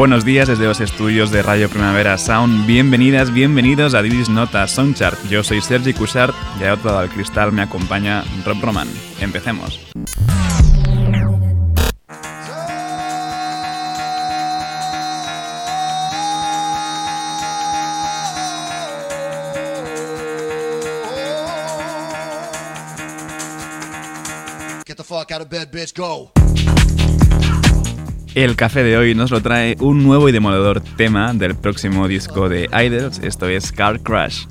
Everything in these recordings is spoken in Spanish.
Buenos días desde los estudios de Radio Primavera Sound. Bienvenidas, bienvenidos a Didis Nota Soundchart. Yo soy Sergi Cushart y a otro lado del cristal me acompaña Rob Roman. Empecemos. Get the fuck out of bed, bitch, go. El café de hoy nos lo trae un nuevo y demoledor tema del próximo disco de Idols, esto es Car Crash.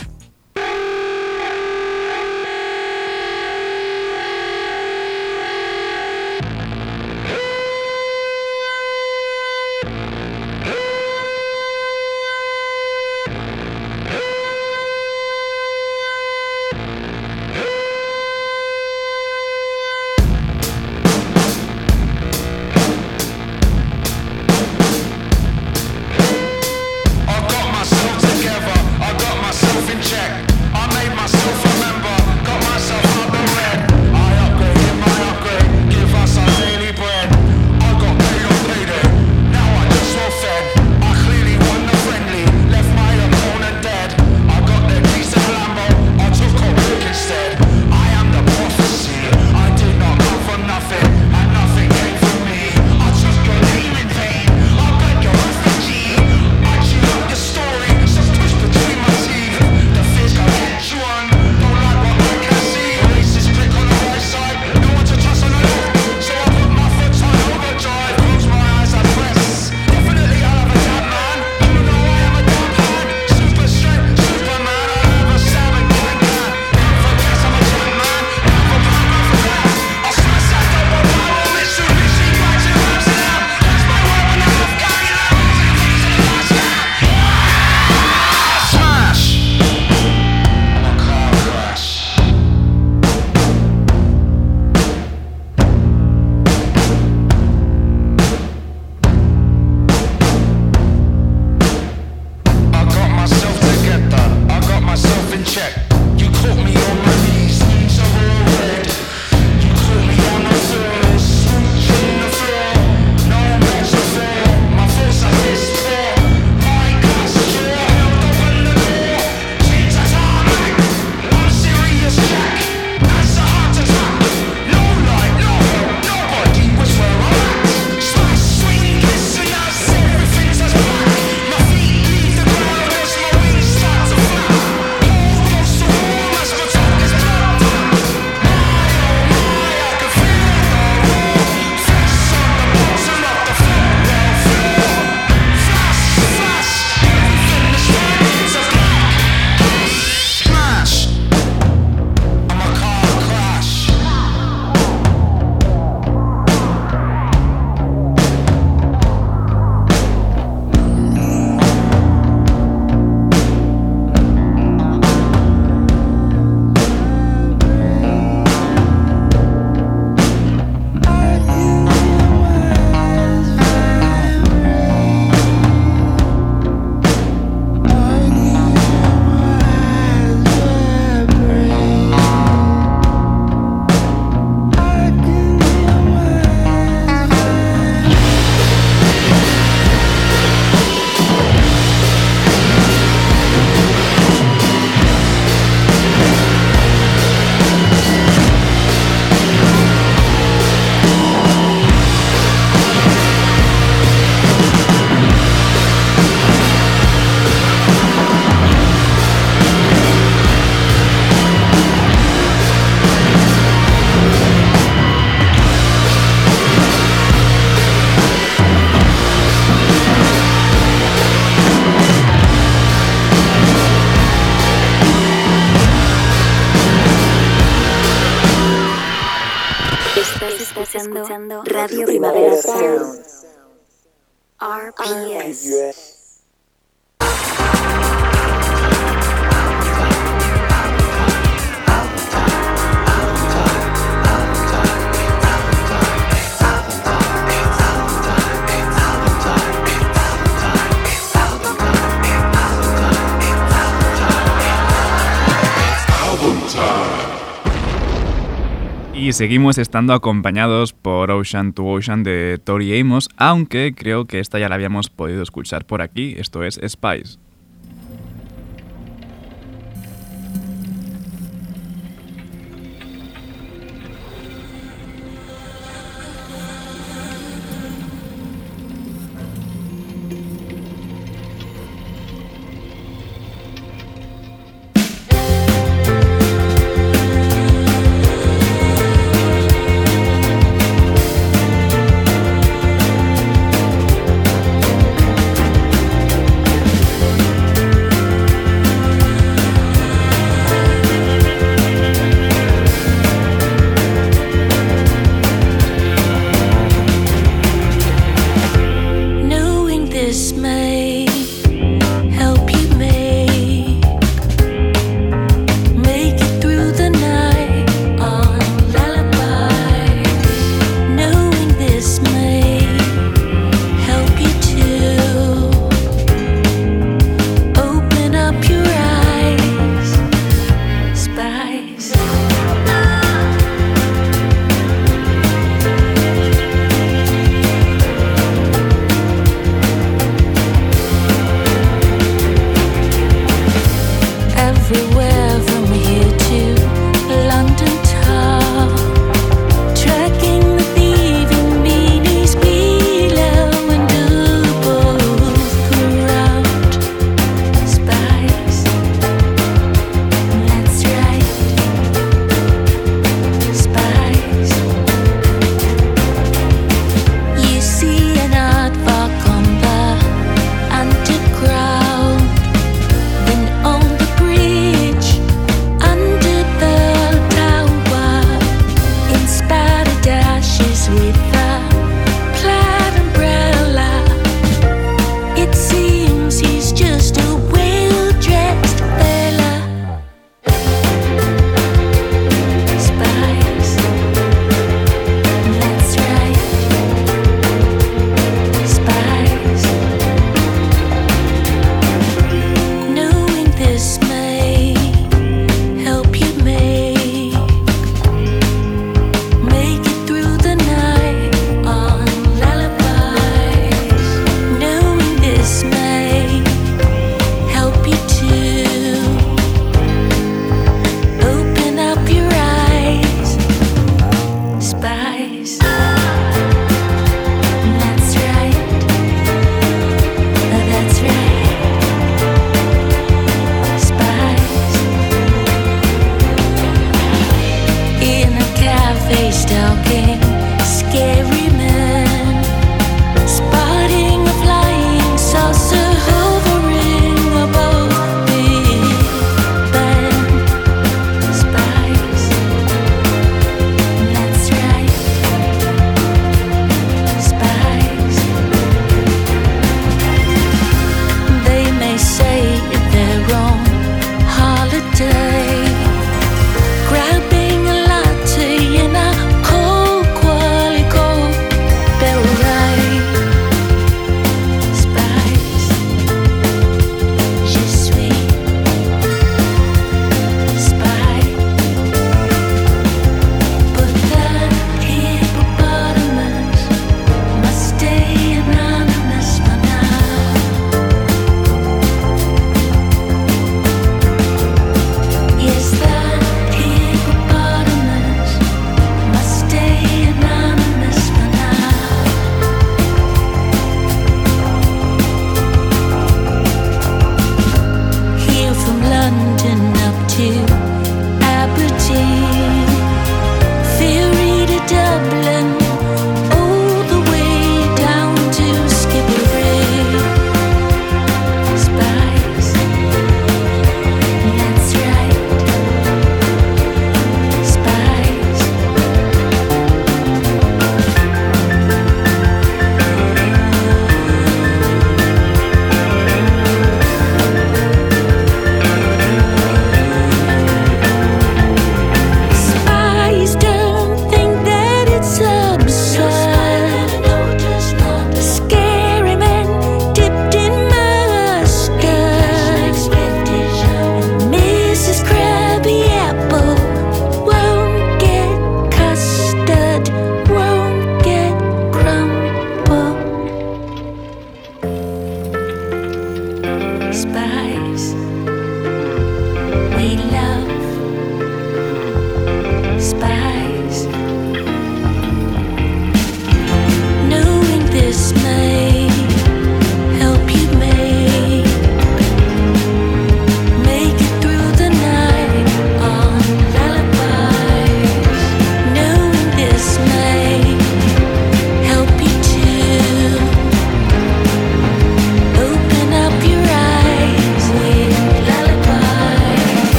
Seguimos estando acompañados por Ocean to Ocean de Tori Amos, aunque creo que esta ya la habíamos podido escuchar por aquí, esto es Spice.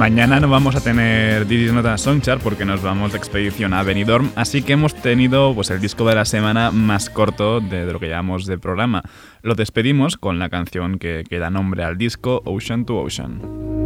Mañana no vamos a tener Didis Nota Songchart porque nos vamos de expedición a Benidorm, así que hemos tenido pues, el disco de la semana más corto de, lo que llamamos de programa. Lo despedimos con la canción que da nombre al disco Ocean to Ocean.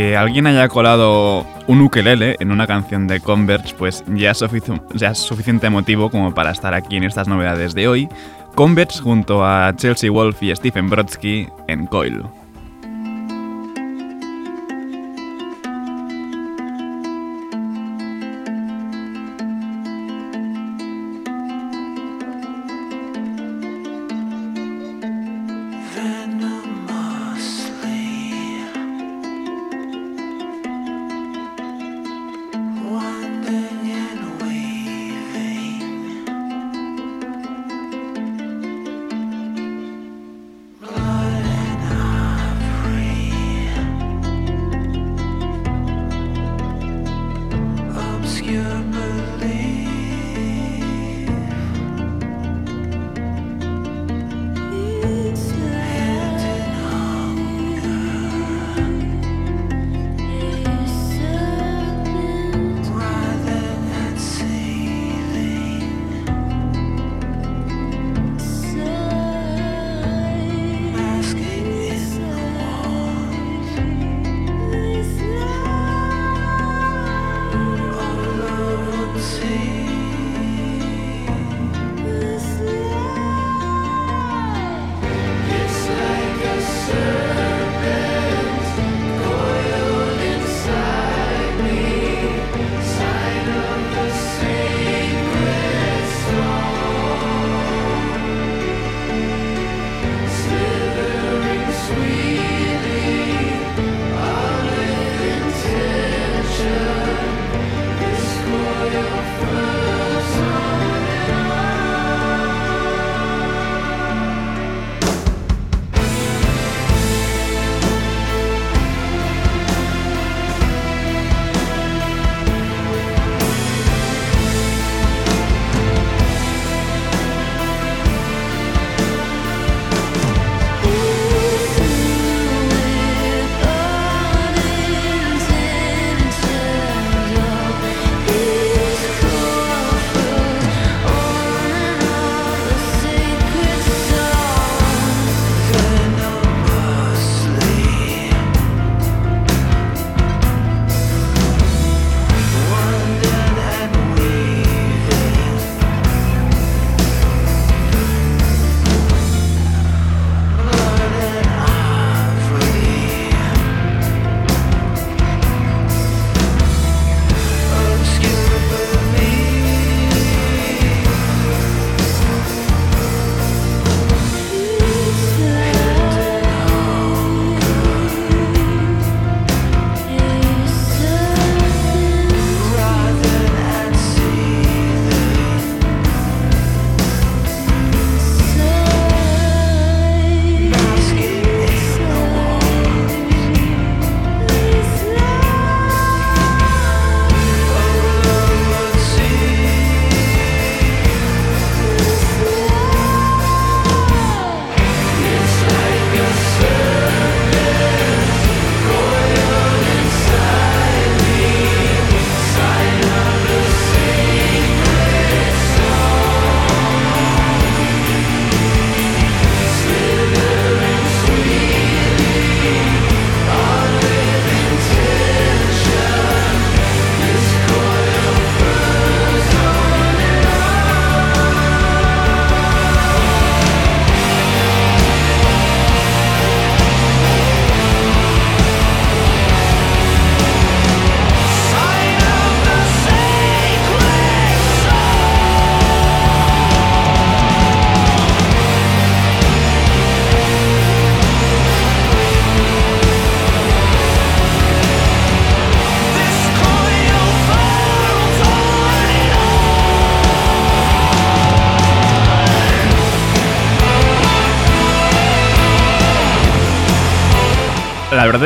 que alguien haya colado un ukelele en una canción de Converge, pues ya es, suficiente motivo como para estar aquí en estas novedades de hoy. Converge junto a Chelsea Wolf y Stephen Brodsky en Coil.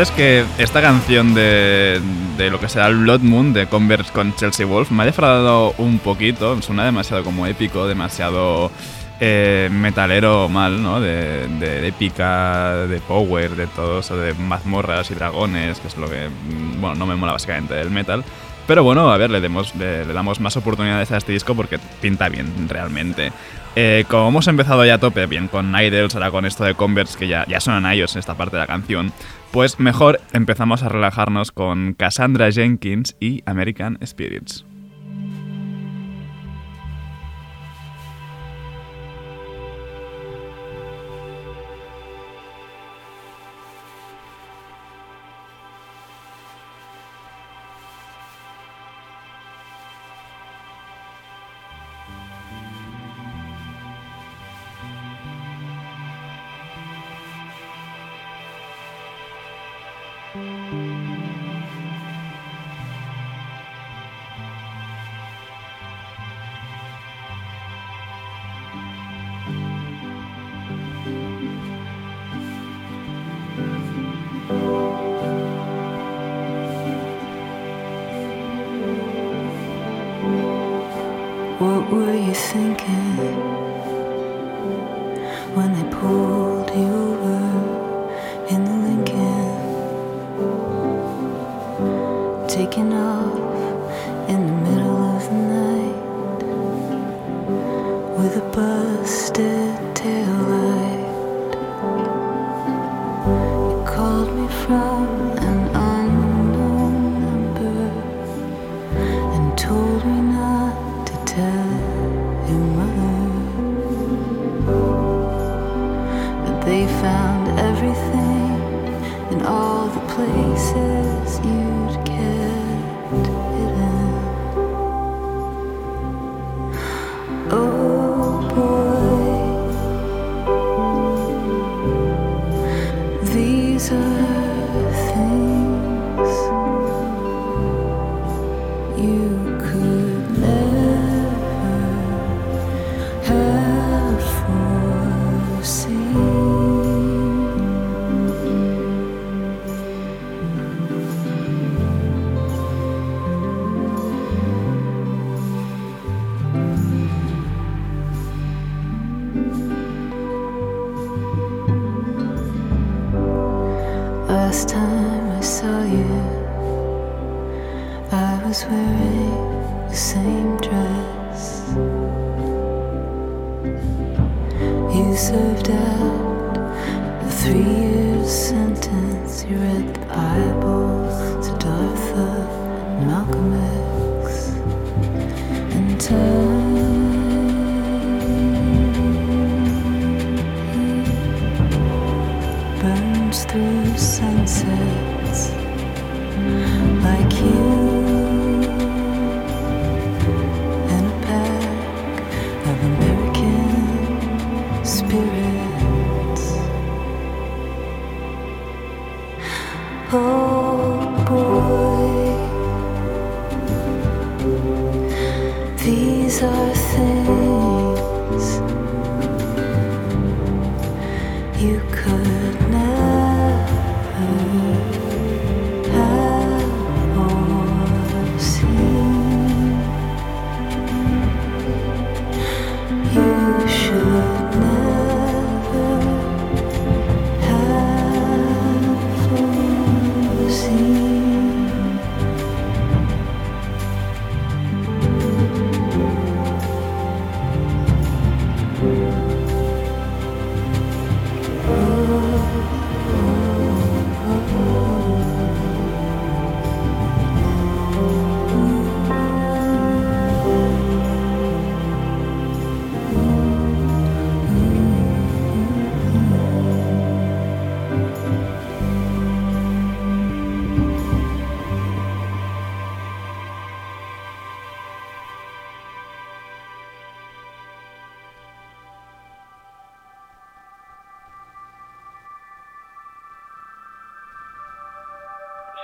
Es que esta canción de, de lo que será el Blood Moon de Converse con Chelsea Wolf me ha defraudado un poquito. Suena demasiado como épico, demasiado eh, metalero mal, ¿no? De, de épica, de power, de todo eso, de mazmorras y dragones, que es lo que, bueno, no me mola básicamente del metal. Pero bueno, a ver, le, damos más oportunidades a este disco porque pinta bien, realmente. Eh, como hemos empezado ya a tope bien con Idols, ahora con esto de Converse, que ya, ya suenan a ellos en esta parte de la canción, pues mejor empezamos a relajarnos con Cassandra Jenkins y American Spirits. Last time I saw you, I was wearing the same dress. You served out a three year sentence. You read the Bible to Dartha and Malcolm X. And time like you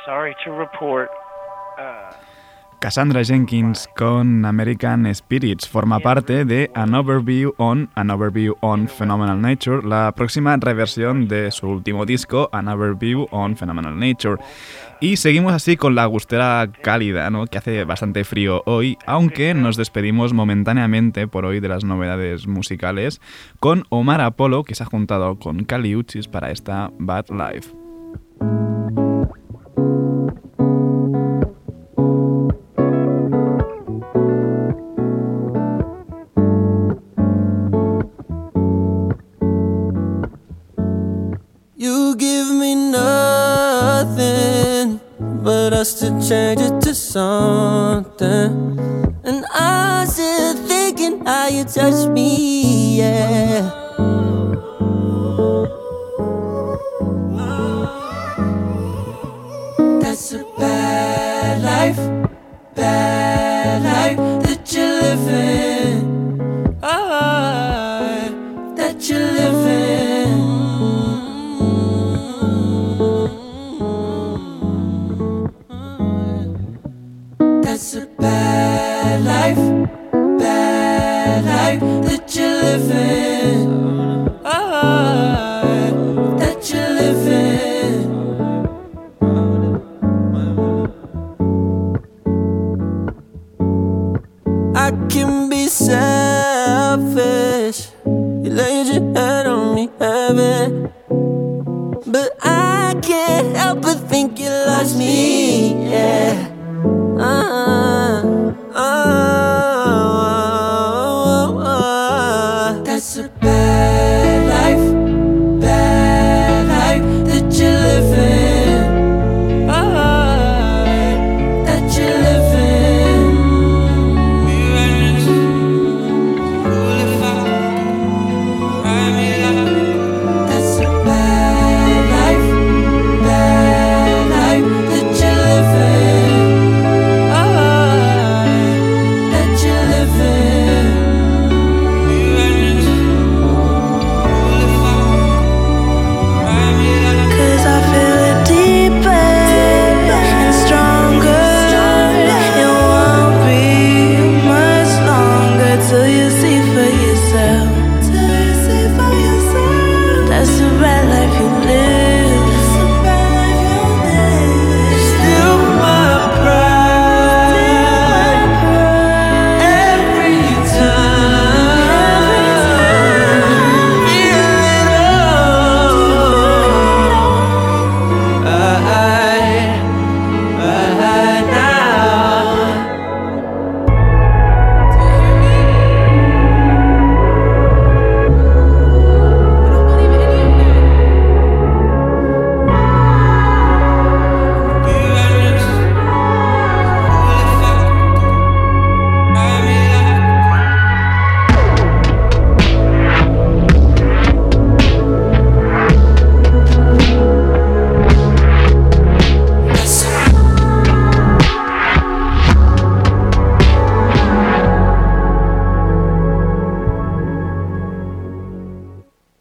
Sorry to report. Uh, Cassandra Jenkins con American Spirits forma parte de An Overview on An Overview on Phenomenal Nature, la próxima reversión de su último disco An Overview on Phenomenal Nature. Y seguimos así con la gustera cálida, ¿no? que hace bastante frío hoy, aunque nos despedimos momentáneamente por hoy de las novedades musicales con Omar Apollo, que se ha juntado con Cali Uchis para esta Bad Life. Me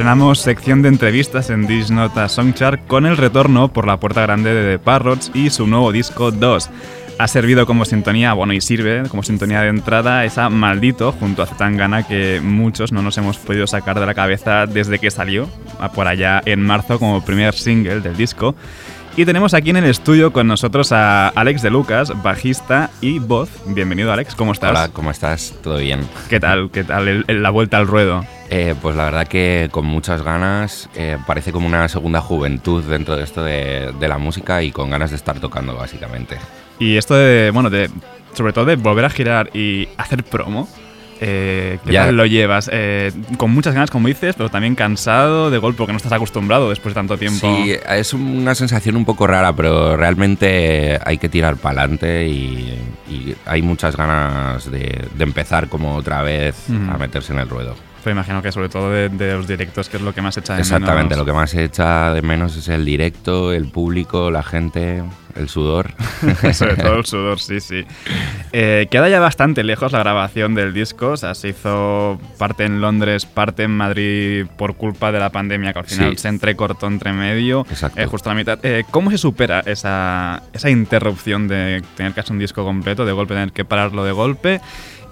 Estrenamos sección de entrevistas en This Nota Songchart con el retorno por la puerta grande de The Parrots y su nuevo disco 2. Ha servido como sintonía, bueno, y sirve como sintonía de entrada esa Maldito junto a Zetangana que muchos no nos hemos podido sacar de la cabeza desde que salió, por allá en marzo como primer single del disco. Y tenemos aquí en el estudio con nosotros a Alex de Lucas, bajista y voz. Bienvenido Alex, ¿cómo estás? Hola, ¿cómo estás? ¿Todo bien? ¿Qué tal? ¿Qué tal el- el- la vuelta al ruedo? Eh, pues la verdad que con muchas ganas, eh, parece como una segunda juventud dentro de esto de, de la música y con ganas de estar tocando básicamente. Y esto de, bueno, de, sobre todo de volver a girar y hacer promo, Eh, ¿Qué Ya. tal lo llevas? Eh, con muchas ganas, como dices, pero también cansado de golpe porque no estás acostumbrado después de tanto tiempo. Sí, es una sensación un poco rara, pero realmente hay que tirar para adelante y, y hay muchas ganas de, de empezar como otra vez a meterse en el ruedo. Pero imagino que sobre todo de, de los directos, que es lo que más echa de Exactamente, lo menos. que más echa de menos es el directo, el público, la gente, el sudor. Sobre todo el sudor, sí, sí. Eh, queda ya bastante lejos la grabación del disco. O sea, se hizo parte en Londres, parte en Madrid por culpa de la pandemia, que al final Sí. se entrecortó entre medio, Exacto. eh, justo a la mitad. Eh, ¿Cómo se supera esa, esa interrupción de tener que hacer un disco completo, de golpe tener que pararlo de golpe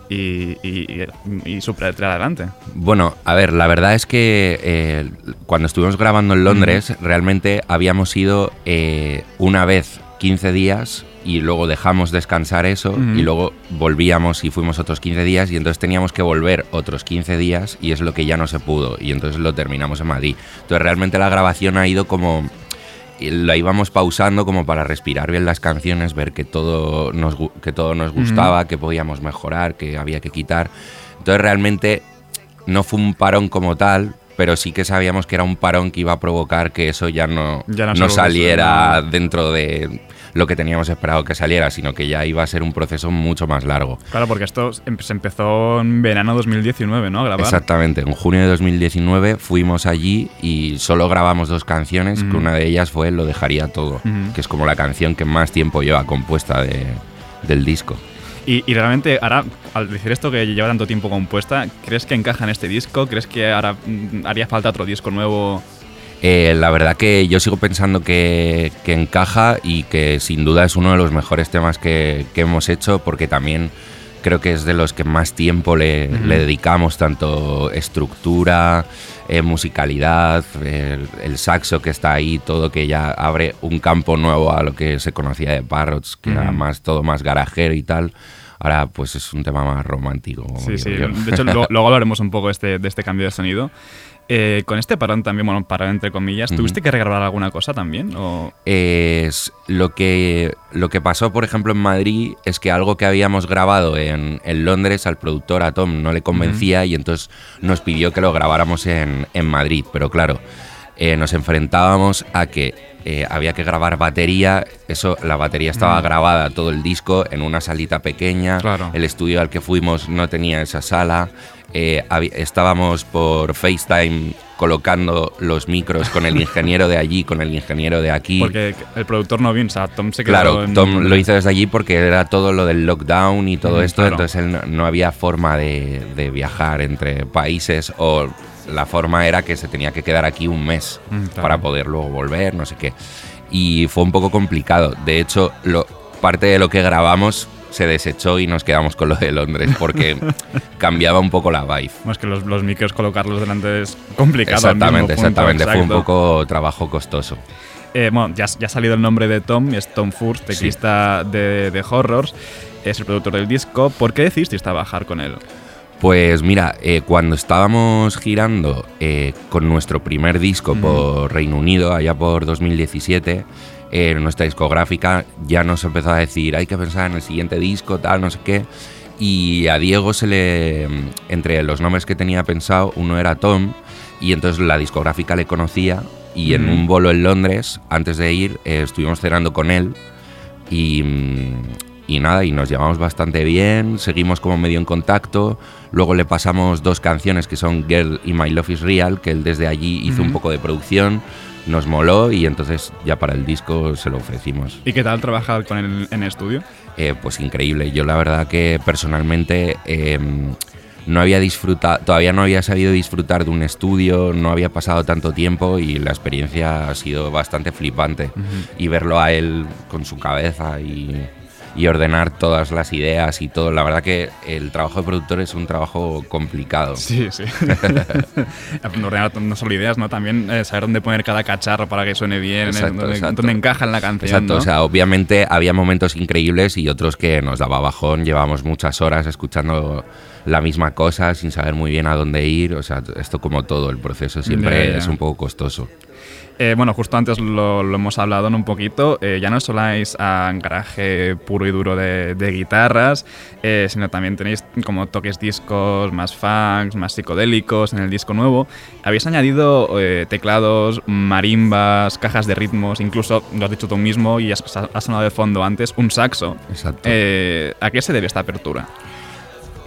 y, y, y, superar, adelante? Bueno, a ver, la verdad es que eh, cuando estuvimos grabando en Londres, realmente habíamos ido eh, una vez 15 días y luego dejamos descansar eso y luego volvíamos y fuimos otros 15 días y entonces teníamos que volver otros 15 días y es lo que ya no se pudo y entonces lo terminamos en Madrid. Entonces realmente la grabación ha ido como y la íbamos pausando como para respirar bien las canciones, ver que todo nos, que todo nos gustaba, que podíamos mejorar, que había que quitar. Entonces realmente no fue un parón como tal, pero sí que sabíamos que era un parón que iba a provocar que eso ya no, Ya no no saliera dentro de lo que teníamos esperado que saliera, sino que ya iba a ser un proceso mucho más largo. Claro, porque esto em- se empezó en verano 2019, ¿no? A grabar. Exactamente, en junio de 2019 fuimos allí y solo grabamos dos canciones, que una de ellas fue Lo dejaría todo, que es como la canción que más tiempo lleva compuesta de- del disco. Y, y realmente, ahora, al decir esto que lleva tanto tiempo compuesta, ¿crees que encaja en este disco? ¿Crees que ahora mm, haría falta otro disco nuevo? Eh, la verdad que yo sigo pensando que, que encaja y que sin duda es uno de los mejores temas que, que hemos hecho porque también creo que es de los que más tiempo le, dedicamos, tanto estructura, eh, musicalidad, el, el saxo que está ahí, todo que ya abre un campo nuevo a lo que se conocía de Parrots, que era más todo más garajero y tal. Ahora pues es un tema más romántico. Sí, digo sí. yo. De hecho, luego, luego hablaremos un poco este, de este cambio de sonido. Eh, con este parón también, bueno, parón entre comillas. ¿tuviste que regrabar alguna cosa también? O... lo que lo que pasó por ejemplo en Madrid es que algo que habíamos grabado en, en Londres al productor a Tom no le convencía y entonces nos pidió que lo grabáramos en, en Madrid pero claro eh, nos enfrentábamos a que eh, había que grabar batería eso la batería estaba grabada todo el disco en una salita pequeña Claro. el estudio al que fuimos no tenía esa sala eh, estábamos por FaceTime colocando los micros con el ingeniero de allí, con el ingeniero de aquí. Porque el productor no vino, o sea, Tom se quedó Claro, en- Tom lo hizo desde allí porque era todo lo del lockdown y todo Ujú, esto, claro. entonces él no, no había forma de, de viajar entre países o la forma era que se tenía que quedar aquí un mes Mm, claro. para poder luego volver, no sé qué. Y fue un poco complicado. De hecho, lo, parte de lo que grabamos se desechó y nos quedamos con lo de Londres porque cambiaba un poco la vibe. Es que los, los micros colocarlos delante es complicado. Exactamente, punto, exactamente. Fue un poco trabajo costoso. Eh, bueno, ya, ya ha salido el nombre de Tom, es Tom Furst, teclista de, de Horrors, es el productor del disco. ¿Por qué decidisteis trabajar con él? Pues mira, eh, cuando estábamos girando eh, con nuestro primer disco por Reino Unido, allá por 2017, eh, nuestra discográfica ya nos empezó a decir, hay que pensar en el siguiente disco, tal, no sé qué. Y a Diego se le, entre los nombres que tenía pensado, uno era Tom, y entonces la discográfica le conocía, y en un bolo en Londres, antes de ir, eh, estuvimos cenando con él, y, mm, y nada, y nos llevamos bastante bien, seguimos como medio en contacto. Luego le pasamos dos canciones que son Girl y My Love is Real, que él desde allí hizo un poco de producción, nos moló y entonces ya para el disco se lo ofrecimos. ¿Y qué tal trabajar con él en estudio? Eh, pues increíble. Yo la verdad que personalmente eh, no había disfrutado, todavía no había sabido disfrutar de un estudio, no había pasado tanto tiempo y la experiencia ha sido bastante flipante. Y verlo a él con su cabeza y, y ordenar todas las ideas y todo. La verdad que el trabajo de productor es un trabajo complicado. Sí, sí. Ordenar no solo ideas, ¿no? También eh, saber dónde poner cada cacharro para que suene bien, Exacto, dónde, exacto. dónde encaja en la canción. Exacto, ¿no? o sea, obviamente había momentos increíbles y otros que nos daba bajón. Llevamos muchas horas escuchando la misma cosa sin saber muy bien a dónde ir. O sea, esto como todo, el proceso siempre es un poco costoso. Eh, bueno, justo antes lo, lo hemos hablado en un poquito. eh, ya no soláis a garaje puro y duro de, de guitarras, eh, sino también tenéis como toques discos más funks, más psicodélicos en el disco nuevo. Habéis añadido teclados, marimbas, cajas de ritmos, incluso lo has dicho tú mismo y has, has sonado de fondo antes, un saxo. Exacto. ¿A qué se debe esta apertura?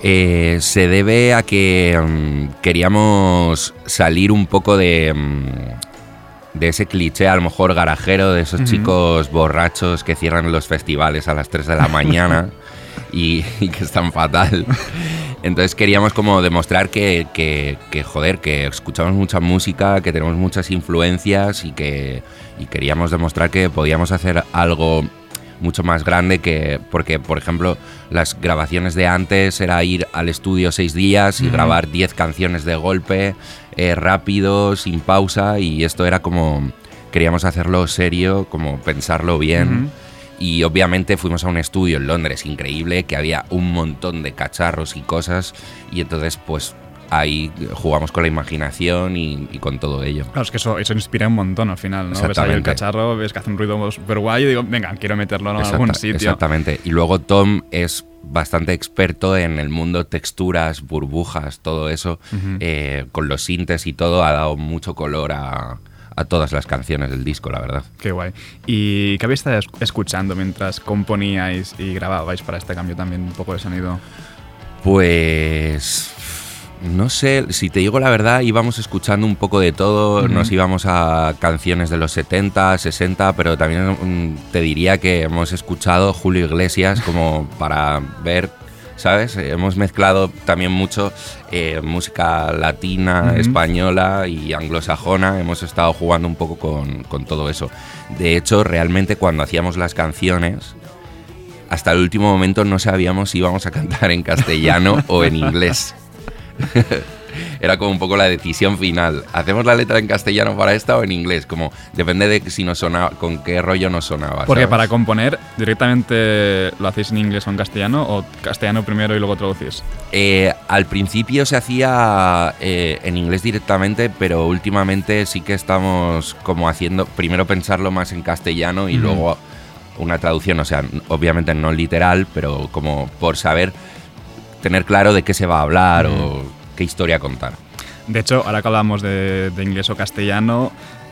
Eh, se debe a que mm, queríamos salir un poco de, mm, de ese cliché, a lo mejor garajero, de esos chicos borrachos que cierran los festivales a las 3 de la mañana y, y que están fatal. Entonces queríamos como demostrar que, que, que, joder, que escuchamos mucha música, que tenemos muchas influencias y que y queríamos demostrar que podíamos hacer algo mucho más grande que porque por ejemplo las grabaciones de antes era ir al estudio seis días y grabar 10 canciones de golpe eh, rápido sin pausa y esto era como queríamos hacerlo serio como pensarlo bien. Y obviamente fuimos a un estudio en Londres increíble que había un montón de cacharros y cosas y entonces pues ahí jugamos con la imaginación y, y con todo ello Claro, es que eso, eso inspira un montón al final, ¿no? Ves ahí el cacharro, ves que hace un ruido súper guay y digo, venga, quiero meterlo en algún sitio. Exactamente. Y luego Tom es bastante experto en el mundo texturas, burbujas, todo eso. Eh, con los sintes y todo ha dado mucho color a, a todas las canciones del disco, la verdad. Qué guay. ¿Y qué habéis estado es- escuchando mientras componíais y grababais para este cambio también un poco de sonido? Pues no sé, si te digo la verdad, íbamos escuchando un poco de todo, nos íbamos a canciones de los 70, 60, pero también mm, te diría que hemos escuchado Julio Iglesias como para ver, ¿sabes? Hemos mezclado también mucho eh, música latina, española y anglosajona, hemos estado jugando un poco con, con todo eso. De hecho, realmente cuando hacíamos las canciones, hasta el último momento no sabíamos si íbamos a cantar en castellano o en inglés. Era como un poco la decisión final. ¿Hacemos la letra en castellano para esta o en inglés? Como depende de si nos sonaba, con qué rollo nos sonaba. Porque ¿sabes? para componer, ¿directamente lo hacéis en inglés o en castellano? ¿O castellano primero y luego traducís? Eh, al principio se hacía eh, en inglés directamente, pero últimamente sí que estamos como haciendo, primero pensarlo más en castellano y luego una traducción, o sea, obviamente no literal, pero como por saber, tener claro de qué se va a hablar o qué historia contar. De hecho, ahora que hablamos de, de inglés o castellano,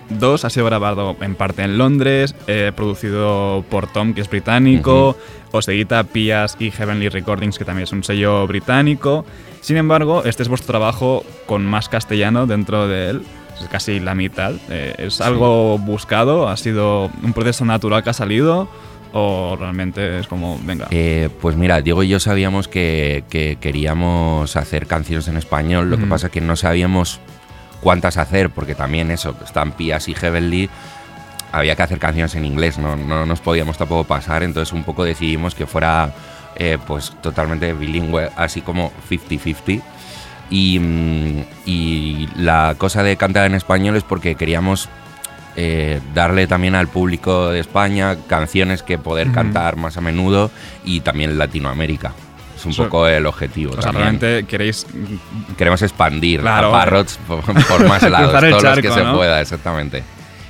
Dos ha sido grabado en parte en Londres, eh, producido por Tom, que es británico, os edita Pias y Heavenly Recordings, que también es un sello británico. Sin embargo, este es vuestro trabajo con más castellano dentro de él, es casi la mitad. Eh, ¿Es algo buscado? ¿Ha sido un proceso natural que ha salido? ¿O realmente es como, venga? Eh, pues mira, Diego y yo sabíamos que, que queríamos hacer canciones en español, lo que pasa que no sabíamos cuántas hacer, porque también eso, están Pias y Heavenly, había que hacer canciones en inglés, no, no nos podíamos tampoco pasar, entonces un poco decidimos que fuera eh, pues totalmente bilingüe, así como 50-50. Y, mm, y la cosa de cantar en español es porque queríamos eh, darle también al público de España canciones que poder cantar más a menudo y también Latinoamérica. Es un O sea, poco el objetivo. o sea, realmente queréis Queremos expandir Claro, a Parrots por, por más lados, todos los que charco, se ¿no? pueda, exactamente.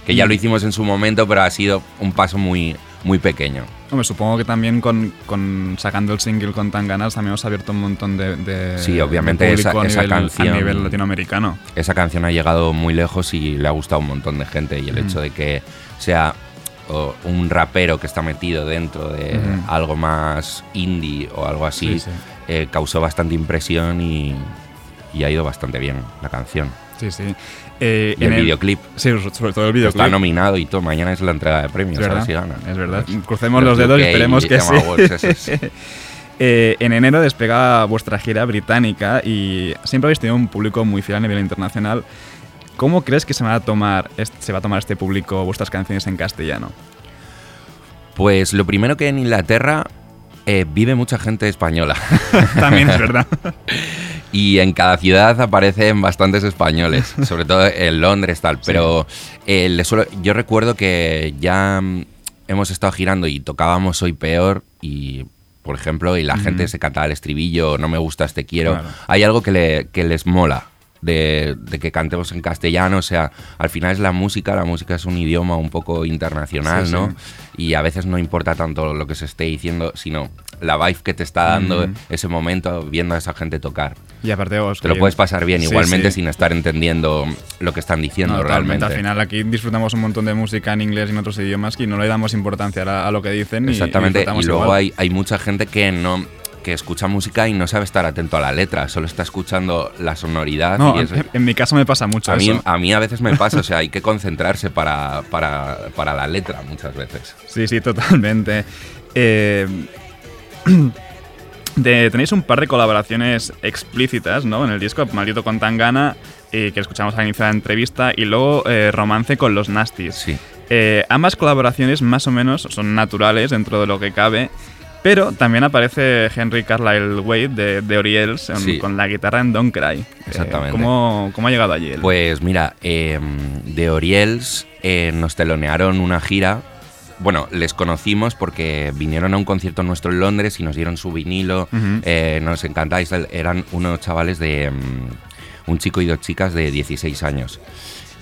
Que ya lo hicimos en su momento, pero ha sido un paso muy, muy pequeño. Hombre, supongo que también con, con sacando el single con tan ganas también os ha abierto un montón de, de- Sí, obviamente de esa- canción- a nivel latinoamericano. Esa canción ha llegado muy lejos y le ha gustado un montón de gente. Y el Ujú. hecho de que sea o, un rapero que está metido dentro de Ujú. algo más indie o algo así, Sí, sí. eh, causó bastante impresión y, y ha ido bastante bien la canción. Sí, sí. Eh, Y el videoclip. Sí, sobre todo el Está videoclip. nominado y todo. Mañana es la entrega de premios, Es a ver si gana. es verdad. Pues, Crucemos los dedos y esperemos que sí. Awards. Eh, en enero despega vuestra gira británica y siempre habéis tenido un público muy fiel a nivel internacional. ¿Cómo crees que se va a tomar, se va a tomar este público vuestras canciones en castellano? Pues lo primero que en Inglaterra eh, vive mucha gente española. También es verdad. Y en cada ciudad aparecen bastantes españoles, sobre todo en Londres tal. Pero eh, le suelo- yo recuerdo que ya mm, hemos estado girando y tocábamos Soy Peor y por ejemplo, y la gente se canta el estribillo, no me gustas, te quiero. Claro. Hay algo que, le- que les mola. De, de que cantemos en castellano, o sea, al final es la música, la música es un idioma un poco internacional, Sí, ¿no? sí. Y a veces no importa tanto lo que se esté diciendo, sino la vibe que te está dando Mm. ese momento viendo a esa gente tocar. Y aparte os Te lo puedes pasar bien, Sí, igualmente sí. sin estar entendiendo lo que están diciendo No, realmente. Al final aquí disfrutamos un montón de música en inglés y en otros idiomas y no le damos importancia a, a lo que dicen. y- Exactamente, y, luego hay, hay mucha gente que no que escucha música y no sabe estar atento a la letra, solo está escuchando la sonoridad. No, y es- en, en mi caso me pasa mucho a, mí, eso. a mí a veces me pasa, o sea, hay que concentrarse para, para, para la letra muchas veces. Sí, sí, totalmente. Eh, de- tenéis un par de colaboraciones explícitas, ¿no? En el disco Maldito con Tangana, eh, que escuchamos al inicio de la entrevista, y luego eh, Romance con los Nasties. Sí. Eh, ambas colaboraciones más o menos son naturales dentro de lo que cabe, pero también aparece Henry Carlyle Wade de, de Oriels en- Sí. con la guitarra en Don't Cry. Eh, Exactamente. ¿cómo, cómo ha llegado allí él? Pues mira, eh, de Oriels eh, nos telonearon una gira. Bueno, les conocimos porque vinieron a un concierto nuestro en Londres y nos dieron su vinilo. Ujú. Eh, nos encantáis. Eran unos chavales de. mm, un chico y dos chicas de 16 años.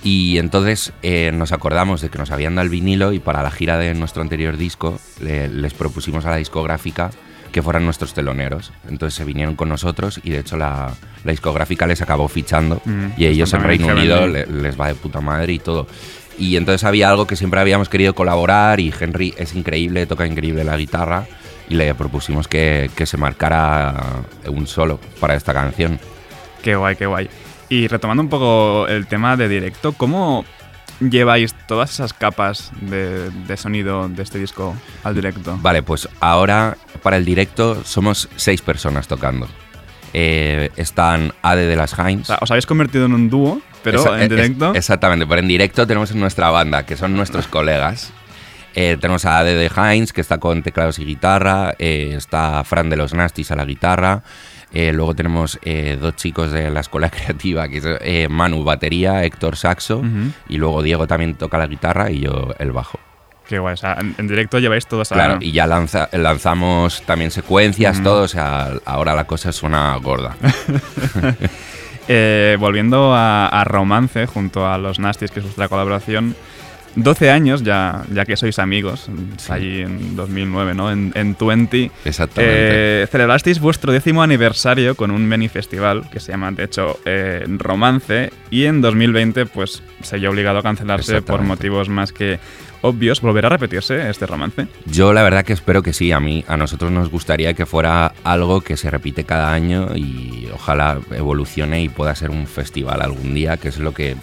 Y entonces eh, nos acordamos de que nos habían dado el vinilo y para la gira de nuestro anterior disco le- les propusimos a la discográfica que fueran nuestros teloneros. Entonces se vinieron con nosotros y de hecho la, la discográfica les acabó fichando Mm, y ellos en Reino Unido le- les va de puta madre y todo. Y entonces había algo que siempre habíamos querido colaborar y Henry es increíble, toca increíble la guitarra y le propusimos que, que se marcara un solo para esta canción. Qué guay, qué guay. Y retomando un poco el tema de directo, ¿cómo lleváis todas esas capas de, de sonido de este disco al directo? Vale, pues ahora para el directo somos seis personas tocando. Eh, están Ade de las O Heinz. sea, os habéis convertido en un dúo, pero Esa- en es- directo. exactamente, pero en directo tenemos en nuestra banda, que son nuestros colegas. Eh, tenemos a Ade de Heinz, que está con teclados y guitarra. eh, está Fran de los Nastis a la guitarra. eh, luego tenemos dos chicos de la escuela creativa, que es Manu batería, Héctor saxo. Y luego Diego también toca la guitarra y yo el bajo. Qué guay. O sea, en, en directo lleváis todo esa. Claro, y ya lanza- lanzamos también secuencias, todo. O sea, ahora la cosa suena gorda. Eh, volviendo a, a Romance, junto a los Nasties, que es vuestra colaboración. 12 años, ya, ya que sois amigos, allí en 2009, ¿no? En, en 20. Exactamente. Eh, celebrasteis vuestro décimo aniversario con un mini festival que se llama, de hecho, eh, Romance. Y en 2020, pues, se vio obligado a cancelarse por motivos más que obvios. ¿Volverá a repetirse este romance? Yo la verdad que espero que sí, a mí, a nosotros nos gustaría que fuera algo que se repite cada año y ojalá evolucione y pueda ser un festival algún día, que es lo que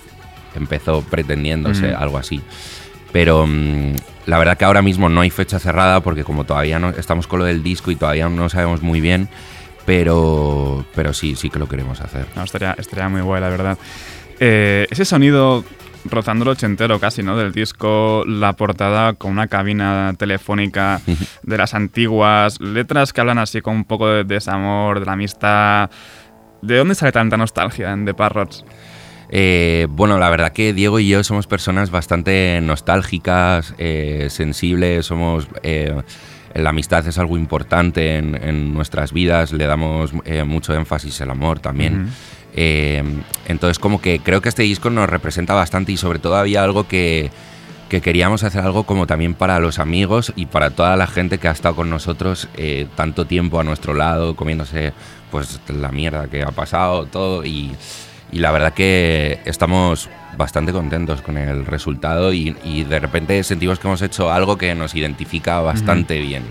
empezó pretendiéndose, Ujú. algo así. Pero mm, la verdad que ahora mismo no hay fecha cerrada porque como todavía no estamos con lo del disco y todavía no sabemos muy bien, pero, pero sí, sí que lo queremos hacer. No, estaría, estaría muy guay, la verdad. Eh, ese sonido rozando lo ochentero casi, ¿no? Del disco, la portada con una cabina telefónica de las antiguas, letras que hablan así con un poco de desamor, de la amistad. ¿De dónde sale tanta nostalgia en The Parrots? Eh, bueno, la verdad que Diego y yo somos personas bastante nostálgicas, eh, sensibles, somos... eh, la amistad es algo importante en, en nuestras vidas, le damos eh, mucho énfasis al amor también. Eh, entonces como que creo que este disco nos representa bastante y sobre todo había algo que, que queríamos hacer algo como también para los amigos y para toda la gente que ha estado con nosotros eh, tanto tiempo a nuestro lado, comiéndose pues la mierda que ha pasado, todo y, y la verdad que estamos bastante contentos con el resultado y, y de repente sentimos que hemos hecho algo que nos identifica bastante bien.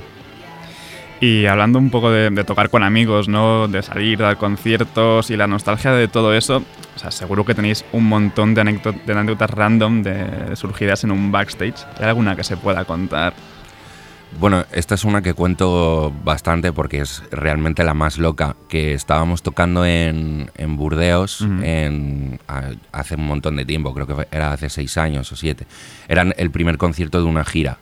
Y hablando un poco de, de tocar con amigos, ¿no? De salir, dar conciertos y la nostalgia de todo eso, o sea, seguro que tenéis un montón de, anécdot- de anécdotas random de surgidas en un backstage. ¿Hay alguna que se pueda contar? Bueno, esta es una que cuento bastante porque es realmente la más loca, que estábamos tocando en, en Burdeos en, a- hace un montón de tiempo, creo que era hace seis años o siete. Era el primer concierto de una gira.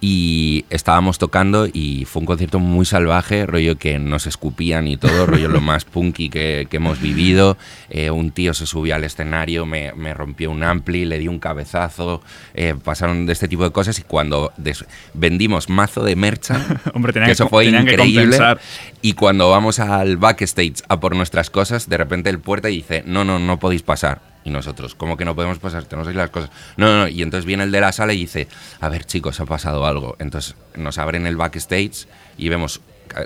Y estábamos tocando y fue un concierto muy salvaje, rollo que nos escupían y todo, rollo lo más punky que, que hemos vivido. Eh, un tío se subió al escenario, me, me rompió un ampli, le di un cabezazo, eh, pasaron de este tipo de cosas y cuando vendimos mazo de mercha, Hombre, que eso fue increíble. y cuando vamos al backstage a por nuestras cosas, de repente el puerta dice, no, no, no podéis pasar. Y nosotros, ¿cómo que no podemos pasar? Tenemos aquí las cosas. No, no, no. Y entonces viene el de la sala y dice, a ver chicos, ha pasado algo. Entonces nos abren el backstage y vemos,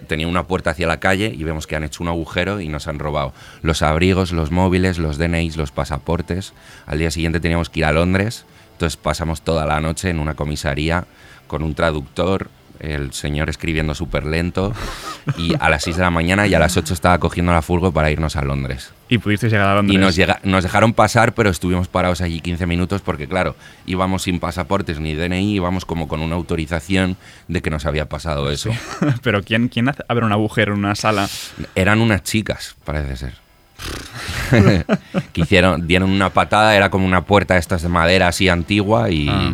tenía una puerta hacia la calle y vemos que han hecho un agujero y nos han robado los abrigos, los móviles, los DNIs, los pasaportes. Al día siguiente teníamos que ir a Londres. Entonces pasamos toda la noche en una comisaría con un traductor, el señor escribiendo súper lento y a las 6 de la mañana y a las 8 estaba cogiendo la furgo para irnos a Londres. Y pudisteis llegar a Londres. Y nos, llega- nos dejaron pasar, pero estuvimos parados allí 15 minutos porque, claro, íbamos sin pasaportes ni DNI, íbamos como con una autorización de que nos había pasado eso. Pero ¿quién, quién hace abre un agujero en una sala? Eran unas chicas, parece ser. que hicieron, dieron una patada, era como una puerta estas de madera así antigua y... Ah.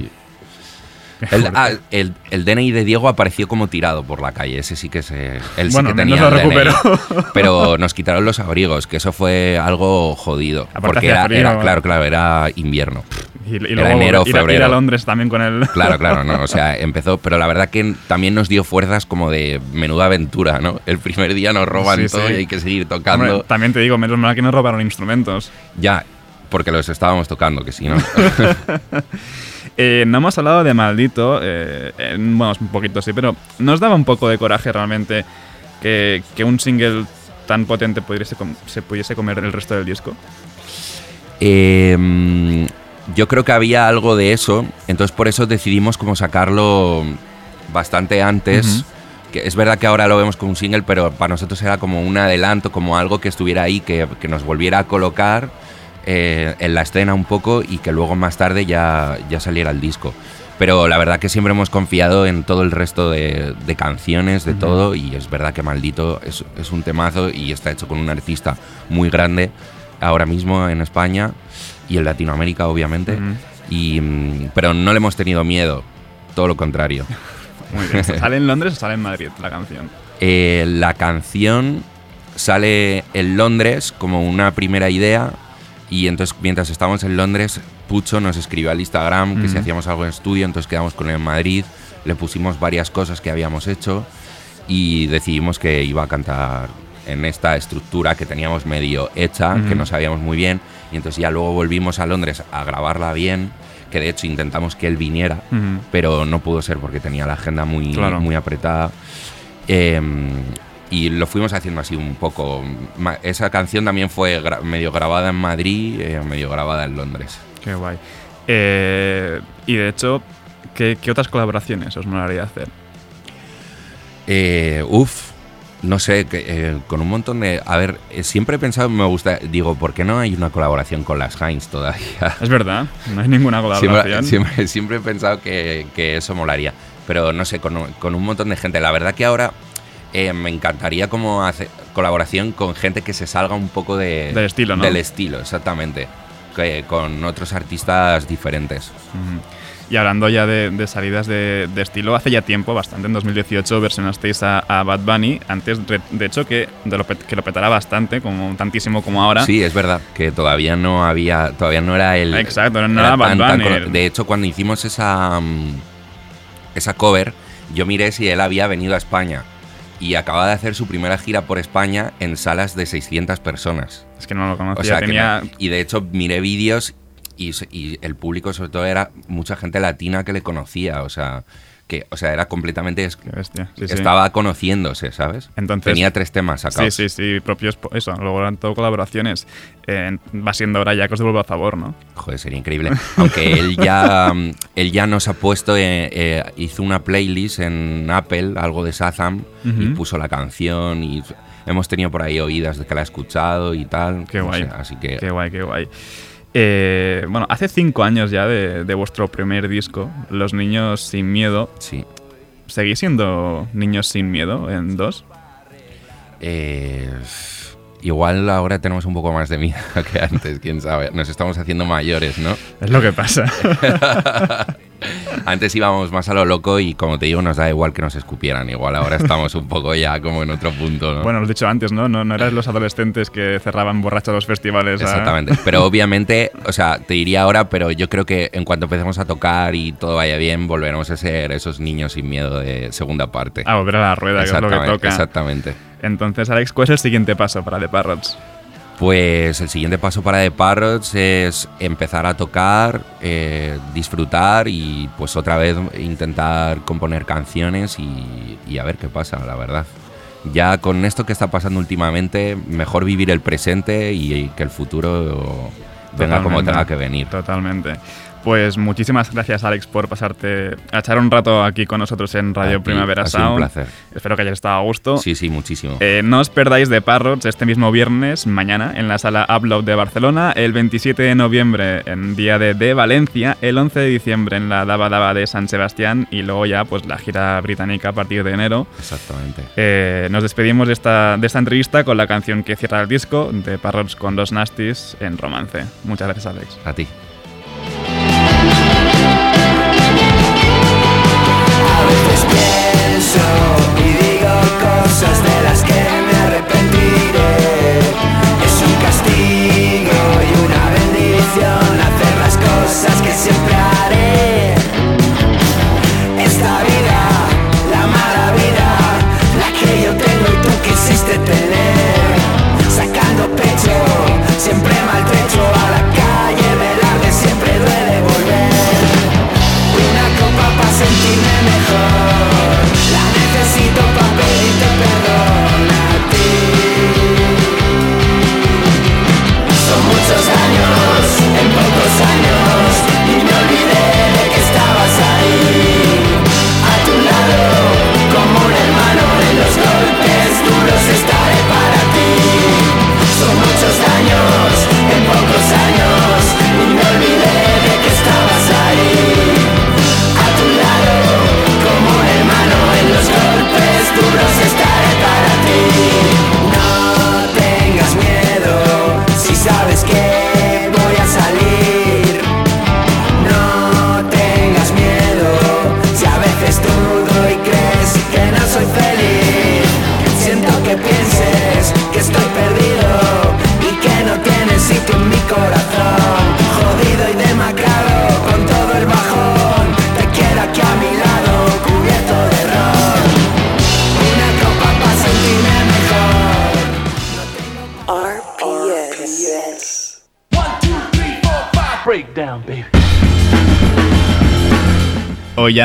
El, ah, el- el DNI de Diego apareció como tirado por la calle. Ese sí que se. Él sí que tenía lo DNI. Pero nos quitaron los abrigos, que eso fue algo jodido. Aparte porque era, frío. era- claro, claro, era invierno. Y, y Era luego enero, ir, a- ir febrero. a Londres también con el... Claro, claro, no. O sea, empezó. Pero la verdad que también nos dio fuerzas como de menuda aventura, ¿no? El primer día nos roban Sí, todo sí. y hay que seguir tocando. Hombre, también te digo, menos mal que nos robaron instrumentos. Ya, porque los estábamos tocando, que si no. Eh, no hemos hablado de Maldito, eh, en- bueno, un poquito sí, pero nos daba un poco de coraje realmente que, que un single tan potente pudiese, se pudiese comer el resto del disco. Eh, yo creo que había algo de eso, entonces por eso decidimos como sacarlo bastante antes. Que es verdad que ahora lo vemos como un single, pero para nosotros era como un adelanto, como algo que estuviera ahí, que, que nos volviera a colocar eh, en la escena un poco y que luego más tarde ya, ya saliera el disco. Pero la verdad que siempre hemos confiado en todo el resto de, de canciones, de todo, y es verdad que Maldito es, es un temazo y está hecho con un artista muy grande ahora mismo en España y en Latinoamérica, obviamente. Y, mm, pero no le hemos tenido miedo, todo lo contrario. Muy bien. ¿Sale en Londres o sale en Madrid la canción? Eh, la canción sale en Londres como una primera idea y entonces mientras estábamos en Londres, Pucho nos escribió al Instagram que si hacíamos algo en estudio, entonces quedamos con él en Madrid, le pusimos varias cosas que habíamos hecho y decidimos que iba a cantar en esta estructura que teníamos medio hecha, que no sabíamos muy bien, y entonces ya luego volvimos a Londres a grabarla bien, que de hecho intentamos que él viniera, pero no pudo ser porque tenía la agenda muy, Claro. muy apretada. Eh, y lo fuimos haciendo así un poco. Esa canción también fue gra- medio grabada en Madrid, eh, medio grabada en Londres. Qué guay. Eh, y de hecho, ¿qué, qué otras colaboraciones os molaría hacer? Eh, uf, no sé, que, eh, con un montón de... A ver, eh, siempre he pensado, me gusta, digo, ¿por qué no hay una colaboración con las Heinz todavía? Es verdad, no hay ninguna colaboración. Siempre, siempre, siempre he pensado que, que eso molaría. Pero no sé, con, con un montón de gente. La verdad que ahora eh, me encantaría como hacer colaboración con gente que se salga un poco de, Del estilo, ¿no? Del estilo, exactamente. Que, con otros artistas diferentes. Y hablando ya de, de salidas de, de estilo, hace ya tiempo, bastante, en 2018 versionasteis a, a Bad Bunny, antes de, hecho que, de lo, que lo petara bastante, como tantísimo como ahora. Sí, es verdad que todavía no había, todavía no era el. Exacto, no era Bad Bunny. De hecho, cuando hicimos esa mm, esa cover, yo miré si él había venido a España y acaba de hacer su primera gira por España en salas de 600 personas. Es que no lo conocía, O sea, que tenía... no- y de hecho miré vídeos y, y el público sobre todo era mucha gente latina que le conocía, o sea, que o sea, era completamente bestia. Sí, sí. estaba conociéndose, ¿sabes? Entonces- tenía tres temas Sí, sacados. sí, sí, propios, po- eso, luego eran todo colaboraciones. Eh, va siendo hora ya que os devuelva a favor, ¿no? Joder, sería increíble. Aunque él ya, mm, él ya nos ha puesto, eh, eh, hizo una playlist en Apple, algo de Shazam, y Ujú. puso la canción y hemos tenido por ahí oídas de que la ha escuchado y tal. Qué guay. sé, así que Qué guay, qué guay. Eh, bueno, hace cinco años ya de, de vuestro primer disco, Los Niños Sin Miedo. sí. ¿Seguís siendo niños sin miedo en dos? Eh, igual ahora tenemos un poco más de miedo que antes, quién sabe. Nos estamos haciendo mayores, ¿no? Es lo que pasa. Antes íbamos más a lo loco y como te digo, nos da igual que nos escupieran. Igual ahora estamos un poco ya como en otro punto, ¿no? Bueno, lo he dicho antes, ¿no? No, no eras los adolescentes que cerraban borrachos los festivales. ¿eh? Exactamente. Pero obviamente, o sea, te diría ahora, pero yo creo que en cuanto empecemos a tocar y todo vaya bien, volveremos a ser esos niños sin miedo de segunda parte. A volver a la rueda, que es lo que toca. exactamente. Entonces, Alex, ¿cuál es el siguiente paso para The Parrots? Pues el siguiente paso para The Parrots es empezar a tocar, eh, disfrutar y pues otra vez intentar componer canciones y, y a ver qué pasa, la verdad. Ya con esto que está pasando últimamente, mejor vivir el presente y, que el futuro venga como tenga que venir. Totalmente. Pues muchísimas gracias, Alex, por pasarte a echar un rato aquí con nosotros en Radio ti, Primavera ha sido un Sound. placer. Espero que hayas estado a gusto. Sí, sí, muchísimo. Eh, no os perdáis de Parrots este mismo viernes, mañana, en la sala Upload de Barcelona, el 27 de noviembre en Día de, de Valencia, el 11 de diciembre en la Daba Daba de San Sebastián y luego ya pues la gira británica a partir de enero. Exactamente. Eh, nos despedimos de esta, de esta entrevista con la canción que cierra el disco de Parrots con los Nasties en Romance. Muchas gracias, Alex. A ti. Y digo cosas de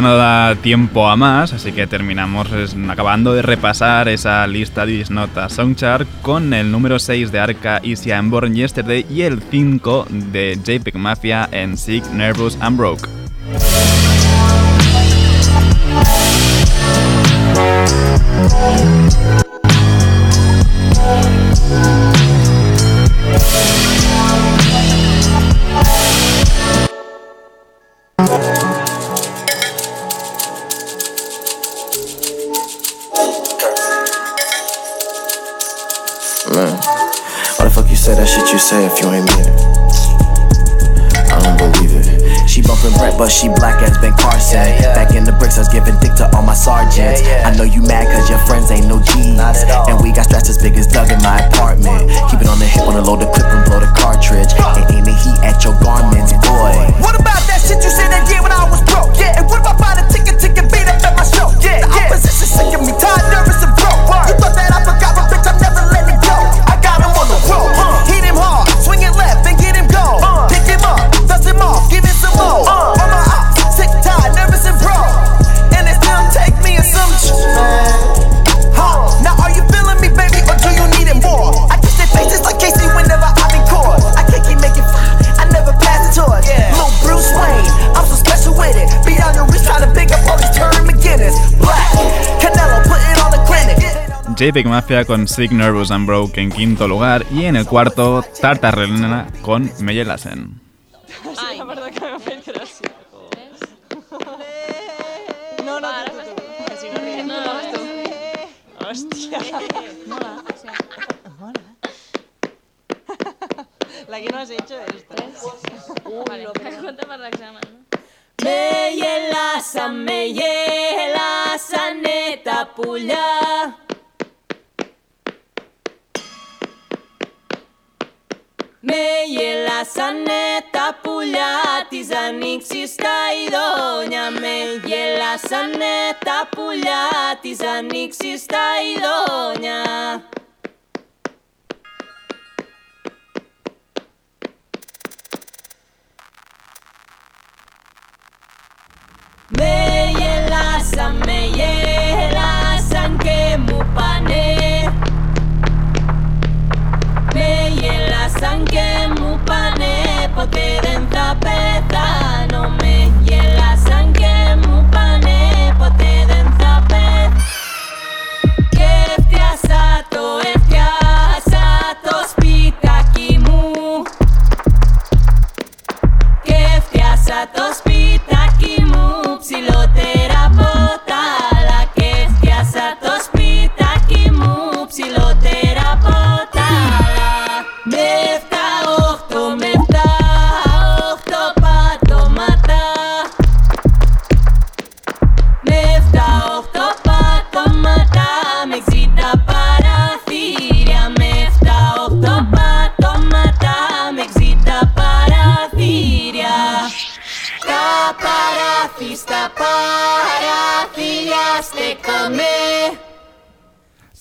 no da tiempo a más, así que terminamos acabando de repasar esa lista de Nota Songchart con el número 6 de Arca Isia en Born Yesterday y el 5 de JPEG Mafia en Sick, Nervous and Broke. JPEG Mafia con Sick, Nervous and Broke en quinto lugar y en el cuarto Tartarelena con Meyelasen. Με γελάσανε τα πουλιά της ανοίξης τα ειδόνια Με γελάσανε τα πουλιά της ανοίξης τα ειδόνια Me llelas, me Baby.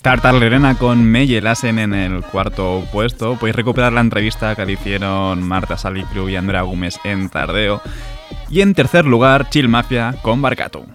Tartar Lerena con Meye Lassen en el cuarto puesto. Podéis recuperar la entrevista que le hicieron Marta Salicru y Andrea Gómez en Tardeo. Y en tercer lugar, Chill Mafia con Barcato.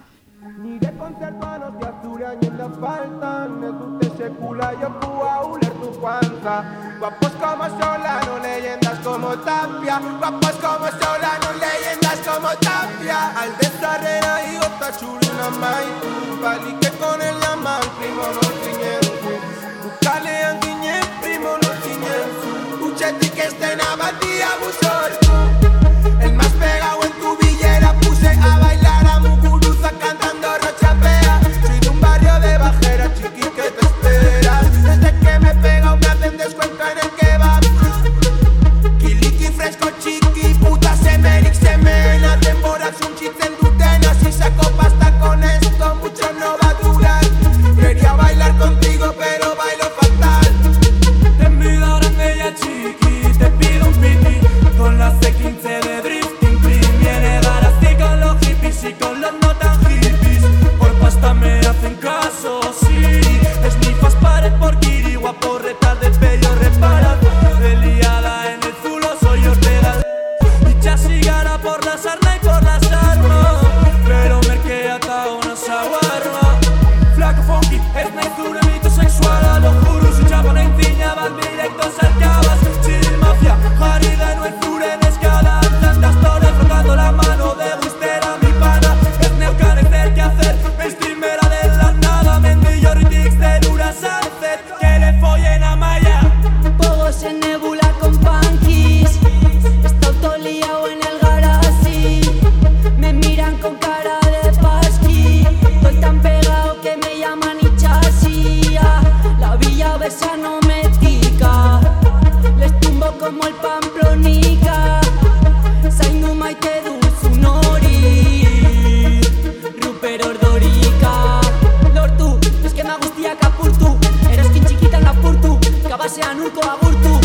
Agurtu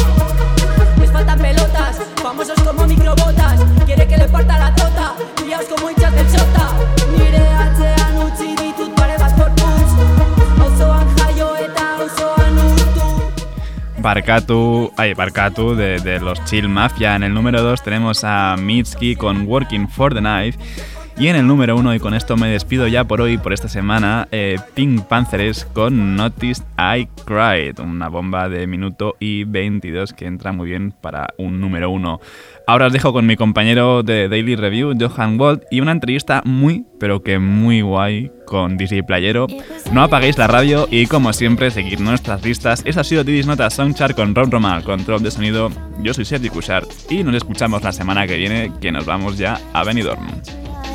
Les faltan de, de los Chill Mafia. En el número 2 tenemos a Mitski con Working for the Night. Y en el número 1, y con esto me despido ya por hoy, por esta semana, eh, Pink Panthers con Notice I Cried, una bomba de minuto y 22 que entra muy bien para un número 1. Ahora os dejo con mi compañero de Daily Review, Johan Wald, y una entrevista muy, pero que muy guay con DJ Playero. No apaguéis la radio y, como siempre, seguid nuestras listas. Eso ha sido Didis Nota Soundchart con Ron Roma al control de sonido. Yo soy Sergi Cushart y nos escuchamos la semana que viene, que nos vamos ya a Benidorm.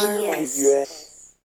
break my